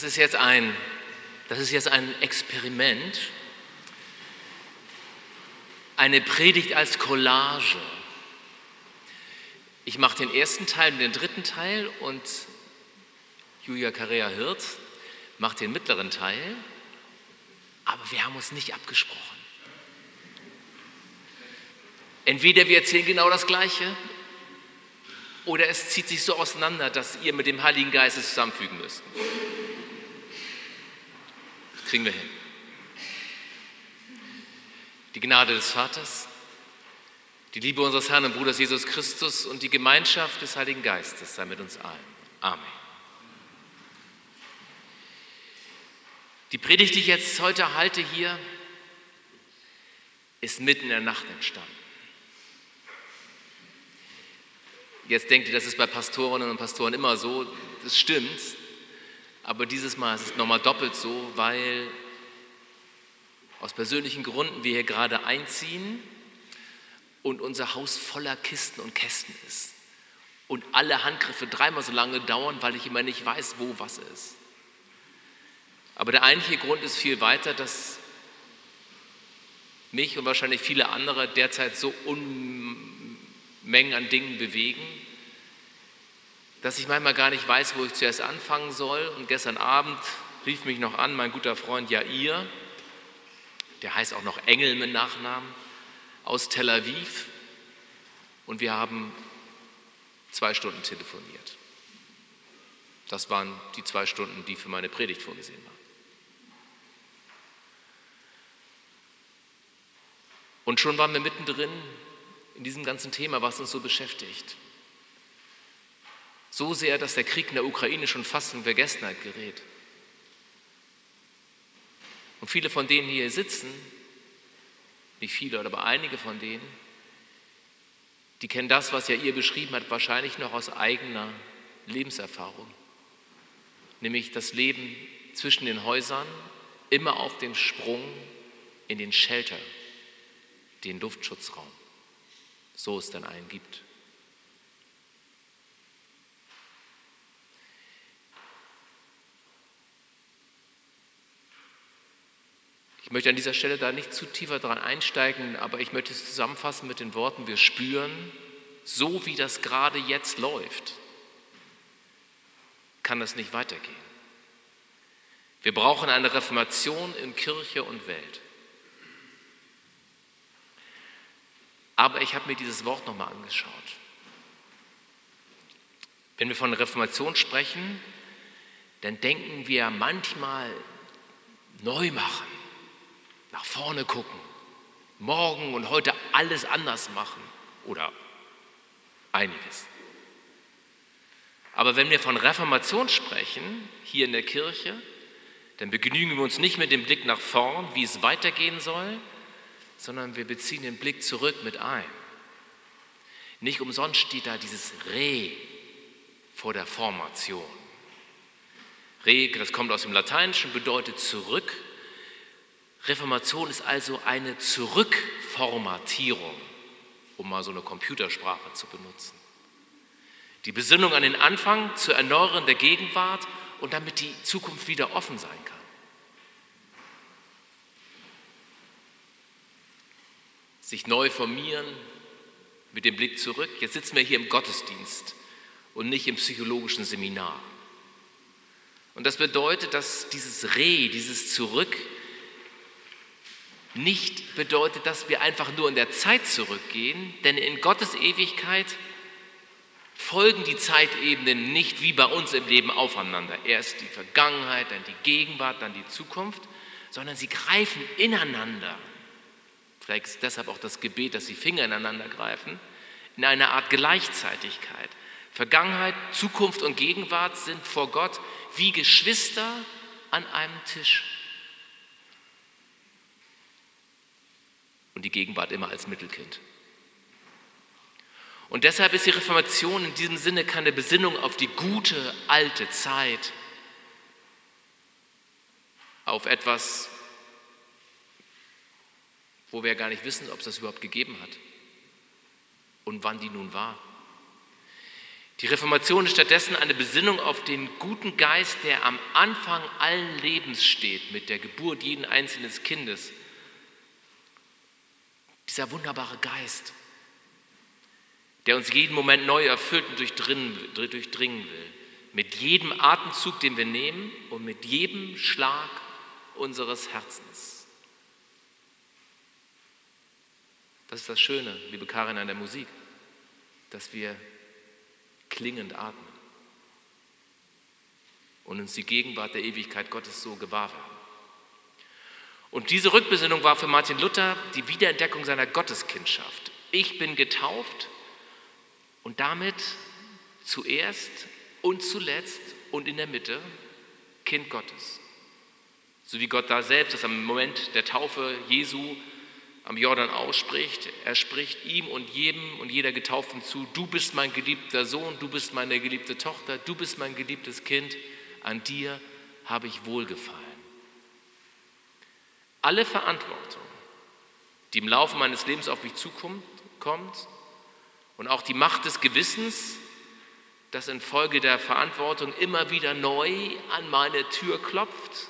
Das ist jetzt ein, das ist jetzt ein Experiment, eine Predigt als Collage. Ich mache den ersten Teil und den dritten Teil und Julia Carrea Hirt macht den mittleren Teil, aber wir haben uns nicht abgesprochen. Entweder wir erzählen genau das Gleiche oder es zieht sich so auseinander, dass ihr mit dem Heiligen Geist es zusammenfügen müsst. Kriegen wir hin. Die Gnade des Vaters, die Liebe unseres Herrn und Bruders Jesus Christus und die Gemeinschaft des Heiligen Geistes sei mit uns allen. Amen. Die Predigt, die ich jetzt heute halte hier, ist mitten in der Nacht entstanden. Jetzt denkt ihr, das ist bei Pastorinnen und Pastoren immer so, das stimmt, aber dieses Mal ist es nochmal doppelt so, weil aus persönlichen Gründen wir hier gerade einziehen und unser Haus voller Kisten und Kästen ist und alle Handgriffe dreimal so lange dauern, weil ich immer nicht weiß, wo was ist. Aber der eigentliche Grund ist viel weiter, dass mich und wahrscheinlich viele andere derzeit so un Mengen an Dingen bewegen, dass ich manchmal gar nicht weiß, wo ich zuerst anfangen soll. Und gestern Abend rief mich noch an mein guter Freund Jair, der heißt auch noch Engel mit Nachnamen, aus Tel Aviv. Und wir haben zwei Stunden telefoniert. Das waren die zwei Stunden, die für meine Predigt vorgesehen waren. Und schon waren wir mittendrin in diesem ganzen Thema, was uns so beschäftigt. So sehr, dass der Krieg in der Ukraine schon fast in Vergessenheit gerät. Und viele von denen, die hier sitzen, nicht viele, aber einige von denen, die kennen das, was ja ihr beschrieben hat, wahrscheinlich noch aus eigener Lebenserfahrung. Nämlich das Leben zwischen den Häusern, immer auf dem Sprung in den Shelter, den Luftschutzraum so es denn einen gibt. Ich möchte an dieser Stelle da nicht zu tiefer dran einsteigen, aber ich möchte es zusammenfassen mit den Worten, wir spüren, so wie das gerade jetzt läuft, kann das nicht weitergehen. Wir brauchen eine Reformation in Kirche und Welt. Aber ich habe mir dieses Wort nochmal angeschaut. Wenn wir von Reformation sprechen, dann denken wir manchmal neu machen, nach vorne gucken, morgen und heute alles anders machen oder einiges. Aber wenn wir von Reformation sprechen, hier in der Kirche, dann begnügen wir uns nicht mit dem Blick nach vorn, wie es weitergehen soll, sondern wir beziehen den Blick zurück mit ein. Nicht umsonst steht da dieses Re vor der Formation. Re, das kommt aus dem Lateinischen, bedeutet zurück. Reformation ist also eine Zurückformatierung, um mal so eine Computersprache zu benutzen. Die Besinnung an den Anfang zu erneuern der Gegenwart und damit die Zukunft wieder offen sein kann. sich neu formieren mit dem Blick zurück. Jetzt sitzen wir hier im Gottesdienst und nicht im psychologischen Seminar. Und das bedeutet, dass dieses Re, dieses Zurück, nicht bedeutet, dass wir einfach nur in der Zeit zurückgehen, denn in Gottes Ewigkeit folgen die Zeitebenen nicht wie bei uns im Leben aufeinander. Erst die Vergangenheit, dann die Gegenwart, dann die Zukunft, sondern sie greifen ineinander. Vielleicht ist deshalb auch das Gebet, dass die Finger ineinander greifen, in einer Art Gleichzeitigkeit. Vergangenheit, Zukunft und Gegenwart sind vor Gott wie Geschwister an einem Tisch. Und die Gegenwart immer als Mittelkind. Und deshalb ist die Reformation in diesem Sinne keine Besinnung auf die gute alte Zeit, auf etwas, wo wir gar nicht wissen, ob es das überhaupt gegeben hat und wann die nun war. Die Reformation ist stattdessen eine Besinnung auf den guten Geist, der am Anfang allen Lebens steht, mit der Geburt jeden einzelnen Kindes. Dieser wunderbare Geist, der uns jeden Moment neu erfüllt und durchdringen will. Mit jedem Atemzug, den wir nehmen und mit jedem Schlag unseres Herzens. Das ist das Schöne, liebe Karin, an der Musik, dass wir klingend atmen und uns die Gegenwart der Ewigkeit Gottes so gewahr werden. Und diese Rückbesinnung war für Martin Luther die Wiederentdeckung seiner Gotteskindschaft. Ich bin getauft und damit zuerst und zuletzt und in der Mitte Kind Gottes. So wie Gott da selbst das am Moment der Taufe Jesu am Jordan ausspricht. Er spricht ihm und jedem und jeder Getauften zu, du bist mein geliebter Sohn, du bist meine geliebte Tochter, du bist mein geliebtes Kind, an dir habe ich wohlgefallen. Alle Verantwortung, die im Laufe meines Lebens auf mich zukommt, kommt, und auch die Macht des Gewissens, das infolge der Verantwortung immer wieder neu an meine Tür klopft,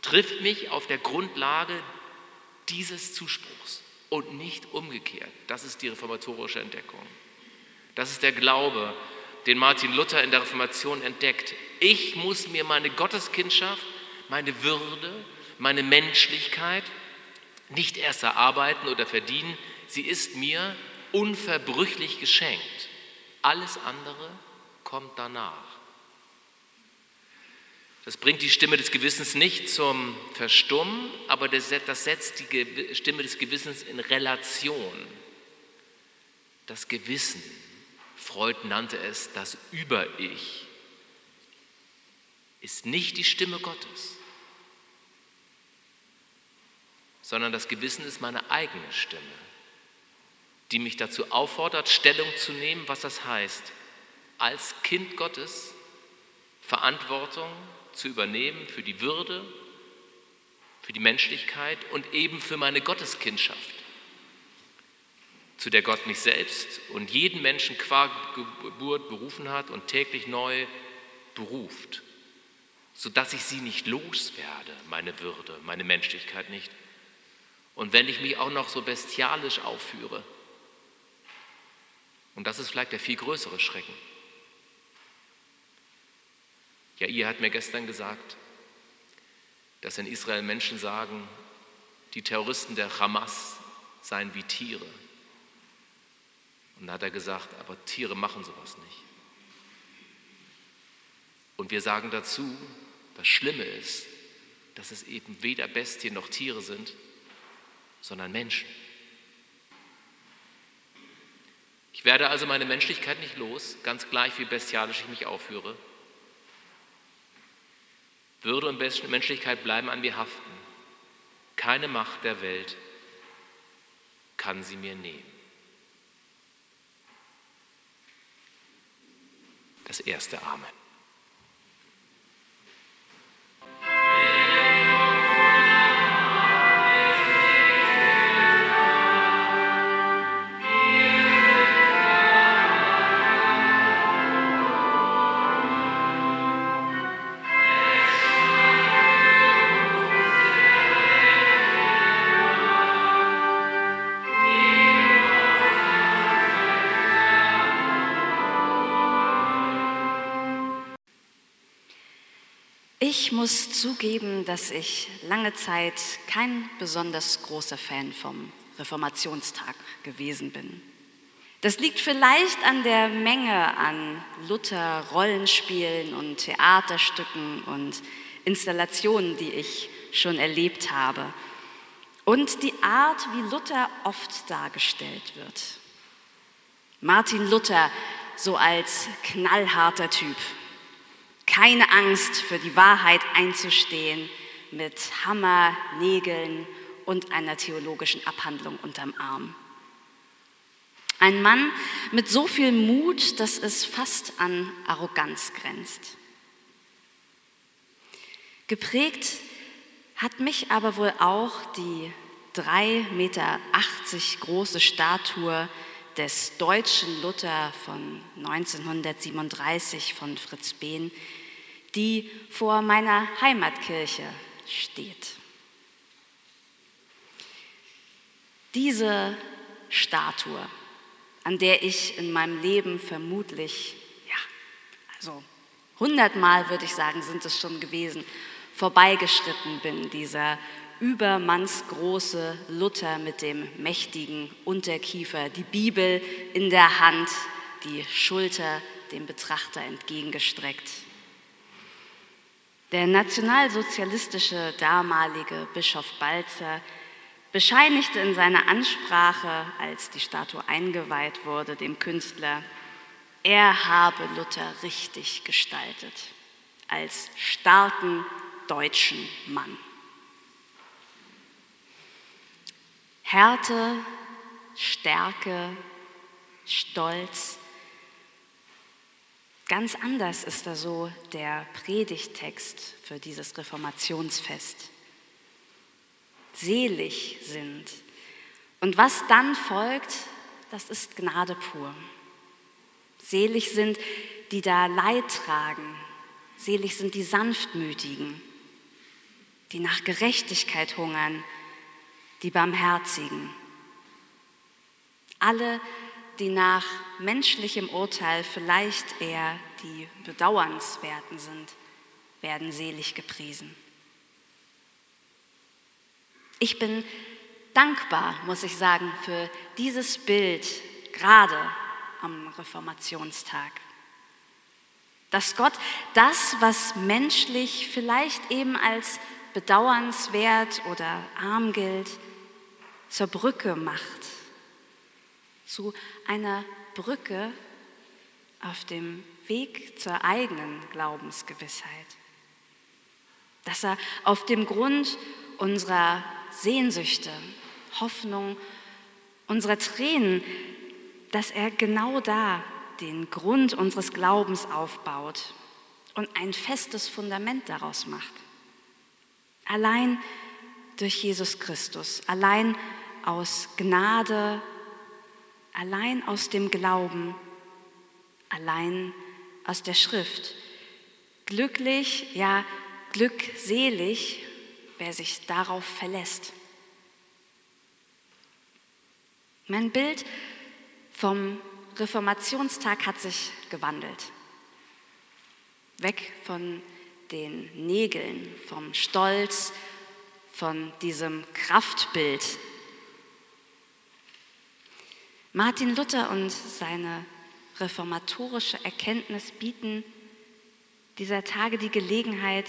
trifft mich auf der Grundlage dieses Zuspruchs und nicht umgekehrt. Das ist die reformatorische Entdeckung. Das ist der Glaube, den Martin Luther in der Reformation entdeckt. Ich muss mir meine Gotteskindschaft, meine Würde, meine Menschlichkeit nicht erst erarbeiten oder verdienen. Sie ist mir unverbrüchlich geschenkt. Alles andere kommt danach. Das bringt die Stimme des Gewissens nicht zum Verstummen, aber das setzt die Stimme des Gewissens in Relation. Das Gewissen, Freud nannte es das Über-Ich, ist nicht die Stimme Gottes, sondern das Gewissen ist meine eigene Stimme, die mich dazu auffordert, Stellung zu nehmen, was das heißt, als Kind Gottes Verantwortung zu übernehmen für die Würde, für die Menschlichkeit und eben für meine Gotteskindschaft, zu der Gott mich selbst und jeden Menschen qua Geburt berufen hat und täglich neu beruft, sodass ich sie nicht loswerde, meine Würde, meine Menschlichkeit nicht. Und wenn ich mich auch noch so bestialisch aufführe, und das ist vielleicht der viel größere Schrecken, ja, ihr hat mir gestern gesagt, dass in Israel Menschen sagen, die Terroristen der Hamas seien wie Tiere. Und da hat er gesagt, aber Tiere machen sowas nicht. Und wir sagen dazu, das Schlimme ist, dass es eben weder Bestien noch Tiere sind, sondern Menschen. Ich werde also meine Menschlichkeit nicht los, ganz gleich wie bestialisch ich mich aufführe. Würde und Menschlichkeit bleiben an mir haften. Keine Macht der Welt kann sie mir nehmen. Das erste Amen. Zugeben, dass ich lange Zeit kein besonders großer Fan vom Reformationstag gewesen bin. Das liegt vielleicht an der Menge an Luther Rollenspielen und Theaterstücken und Installationen, die ich schon erlebt habe. Und die Art, wie Luther oft dargestellt wird. Martin Luther so als knallharter Typ, keine Angst für die Wahrheit einzustehen mit Hammer, Nägeln und einer theologischen Abhandlung unterm Arm. Ein Mann mit so viel Mut, dass es fast an Arroganz grenzt. Geprägt hat mich aber wohl auch die 3,80 Meter große Statue des deutschen Luther von 1937 von Fritz Behn, die vor meiner Heimatkirche steht. Diese Statue, an der ich in meinem Leben vermutlich, ja, also hundertmal würde ich sagen, sind es schon gewesen, vorbeigeschritten bin, dieser übermannsgroße Luther mit dem mächtigen Unterkiefer, die Bibel in der Hand, die Schulter dem Betrachter entgegengestreckt. Der nationalsozialistische damalige Bischof Balzer bescheinigte in seiner Ansprache, als die Statue eingeweiht wurde, dem Künstler, er habe Luther richtig gestaltet, als starken deutschen Mann. Härte, Stärke, Stolz. Ganz anders ist da so der Predigtext für dieses Reformationsfest. Selig sind. Und was dann folgt, das ist Gnade pur. Selig sind, die da Leid tragen. Selig sind die Sanftmütigen, die nach Gerechtigkeit hungern, die Barmherzigen. Alle, die nach menschlichem Urteil vielleicht eher die Bedauernswerten sind, werden selig gepriesen. Ich bin dankbar, muss ich sagen, für dieses Bild, gerade am Reformationstag. Dass Gott das, was menschlich vielleicht eben als bedauernswert oder arm gilt, zur Brücke macht, zu einer Brücke auf dem Weg zur eigenen Glaubensgewissheit. Dass er auf dem Grund unserer Sehnsüchte, Hoffnung, unserer Tränen, dass er genau da den Grund unseres Glaubens aufbaut und ein festes Fundament daraus macht. Allein durch Jesus Christus, allein aus Gnade, allein aus dem Glauben, allein aus der Schrift. Glücklich, ja glückselig, wer sich darauf verlässt. Mein Bild vom Reformationstag hat sich gewandelt. Weg von den Nägeln, vom Stolz, von diesem Kraftbild. Martin Luther und seine reformatorische Erkenntnis bieten dieser Tage die Gelegenheit,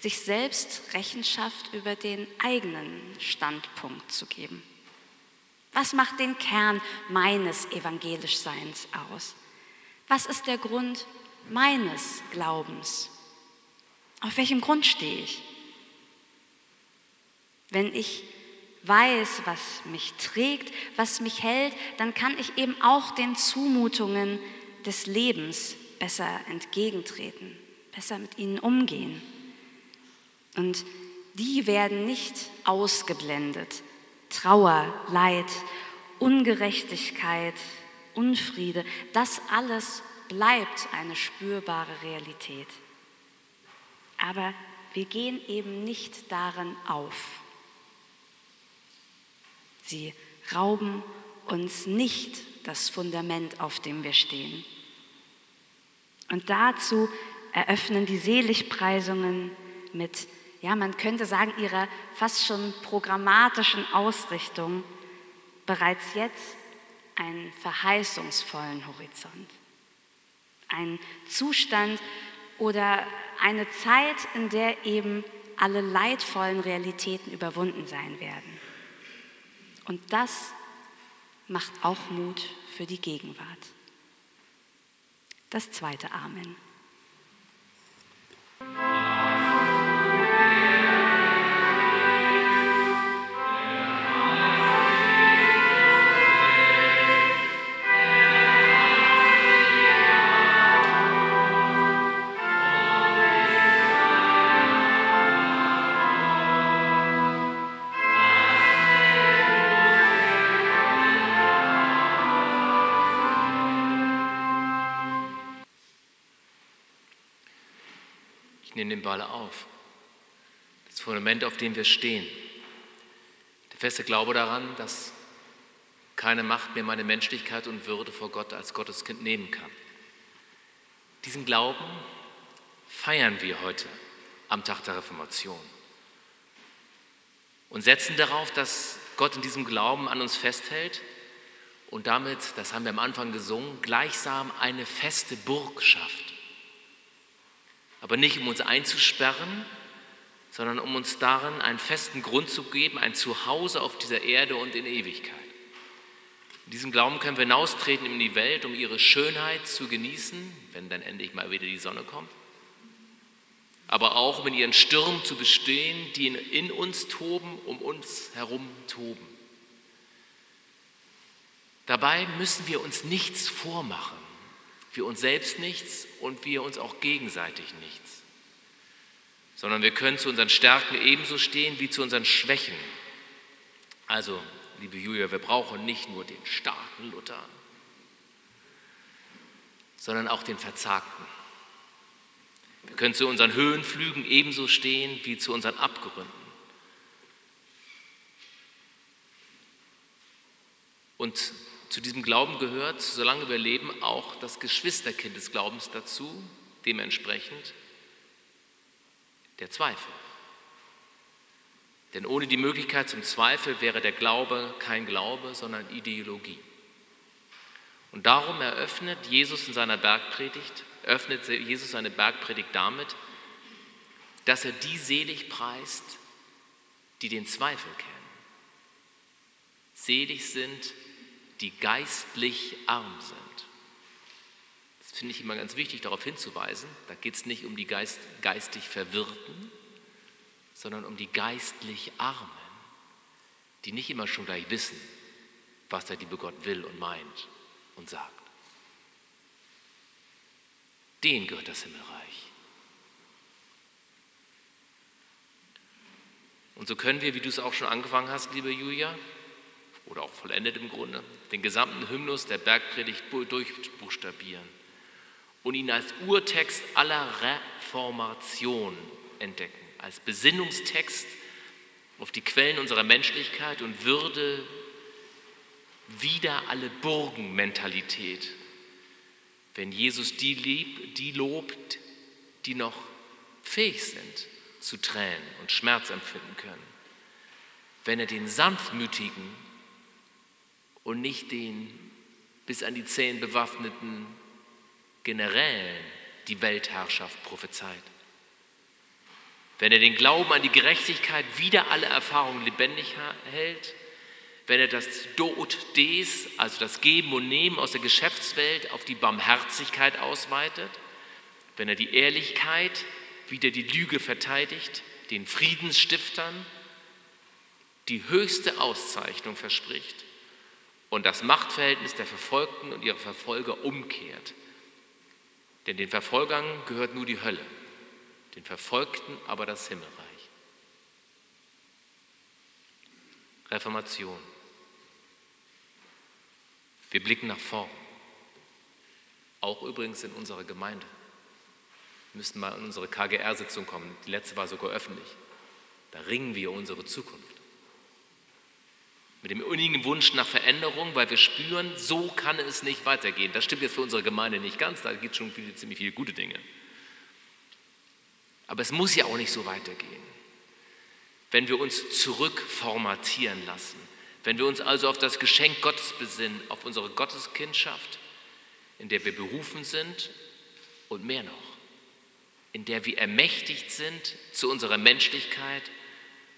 sich selbst Rechenschaft über den eigenen Standpunkt zu geben. Was macht den Kern meines Evangelischseins aus? Was ist der Grund meines Glaubens? Auf welchem Grund stehe ich? Wenn ich weiß, was mich trägt, was mich hält, dann kann ich eben auch den Zumutungen des Lebens besser entgegentreten, besser mit ihnen umgehen. Und die werden nicht ausgeblendet. Trauer, Leid, Ungerechtigkeit, Unfriede, das alles bleibt eine spürbare Realität. Aber wir gehen eben nicht darin auf. Sie rauben uns nicht das Fundament, auf dem wir stehen. Und dazu eröffnen die Seligpreisungen mit, ja, man könnte sagen, ihrer fast schon programmatischen Ausrichtung bereits jetzt einen verheißungsvollen Horizont. Ein Zustand, oder eine Zeit, in der eben alle leidvollen Realitäten überwunden sein werden. Und das macht auch Mut für die Gegenwart. Das zweite Amen. Nehme den Ball auf. Das Fundament, auf dem wir stehen. Der feste Glaube daran, dass keine Macht mir meine Menschlichkeit und Würde vor Gott als Gotteskind nehmen kann. Diesen Glauben feiern wir heute am Tag der Reformation und setzen darauf, dass Gott in diesem Glauben an uns festhält und damit, das haben wir am Anfang gesungen, gleichsam eine feste Burg schafft. Aber nicht um uns einzusperren, sondern um uns darin einen festen Grund zu geben, ein Zuhause auf dieser Erde und in Ewigkeit. In diesem Glauben können wir hinaustreten in die Welt, um ihre Schönheit zu genießen, wenn dann endlich mal wieder die Sonne kommt. Aber auch um in ihren Stürmen zu bestehen, die in uns toben, um uns herum toben. Dabei müssen wir uns nichts vormachen, wir uns selbst nichts und wir uns auch gegenseitig nichts, sondern wir können zu unseren Stärken ebenso stehen wie zu unseren Schwächen. Also, liebe Julia, wir brauchen nicht nur den starken Luther, sondern auch den Verzagten. Wir können zu unseren Höhenflügen ebenso stehen wie zu unseren Abgründen. Und zu diesem Glauben gehört, solange wir leben, auch das Geschwisterkind des Glaubens dazu, dementsprechend der Zweifel. Denn ohne die Möglichkeit zum Zweifel wäre der Glaube kein Glaube, sondern Ideologie. Und darum eröffnet Jesus in seiner Bergpredigt, öffnet Jesus seine Bergpredigt damit, dass er die selig preist, die den Zweifel kennen. Selig sind, die geistlich arm sind. Das finde ich immer ganz wichtig, darauf hinzuweisen. Da geht es nicht um die Geist, geistig Verwirrten, sondern um die geistlich Armen, die nicht immer schon gleich wissen, was der liebe Gott will und meint und sagt. Denen gehört das Himmelreich. Und so können wir, wie du es auch schon angefangen hast, liebe Julia, oder auch vollendet im Grunde, den gesamten Hymnus der Bergpredigt durchbuchstabieren und ihn als Urtext aller Reformation entdecken, als Besinnungstext auf die Quellen unserer Menschlichkeit und Würde, wieder alle Burgenmentalität. Wenn Jesus die, lieb, die lobt, die noch fähig sind zu Tränen und Schmerz empfinden können. Wenn er den Sanftmütigen und nicht den bis an die Zehen bewaffneten Generälen die Weltherrschaft prophezeit. Wenn er den Glauben an die Gerechtigkeit wieder alle Erfahrungen lebendig hält, wenn er das Dot des, also das Geben und Nehmen aus der Geschäftswelt auf die Barmherzigkeit ausweitet, wenn er die Ehrlichkeit wieder die Lüge verteidigt, den Friedensstiftern die höchste Auszeichnung verspricht und das Machtverhältnis der Verfolgten und ihrer Verfolger umkehrt. Denn den Verfolgern gehört nur die Hölle, den Verfolgten aber das Himmelreich. Reformation. Wir blicken nach vorn, auch übrigens in unserer Gemeinde. Wir müssten mal in unsere KGR-Sitzung kommen, die letzte war sogar öffentlich. Da ringen wir unsere Zukunft mit dem innigen Wunsch nach Veränderung, weil wir spüren, so kann es nicht weitergehen. Das stimmt jetzt für unsere Gemeinde nicht ganz, da gibt es schon viele, ziemlich viele gute Dinge. Aber es muss ja auch nicht so weitergehen. Wenn wir uns zurückformatieren lassen, wenn wir uns also auf das Geschenk Gottes besinnen, auf unsere Gotteskindschaft, in der wir berufen sind und mehr noch, in der wir ermächtigt sind zu unserer Menschlichkeit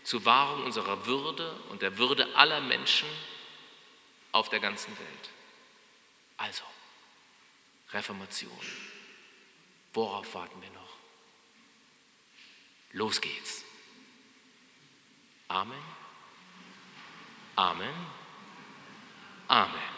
zur Wahrung unserer Würde und der Würde aller Menschen auf der ganzen Welt. Also, Reformation. Worauf warten wir noch? Los geht's. Amen. Amen. Amen.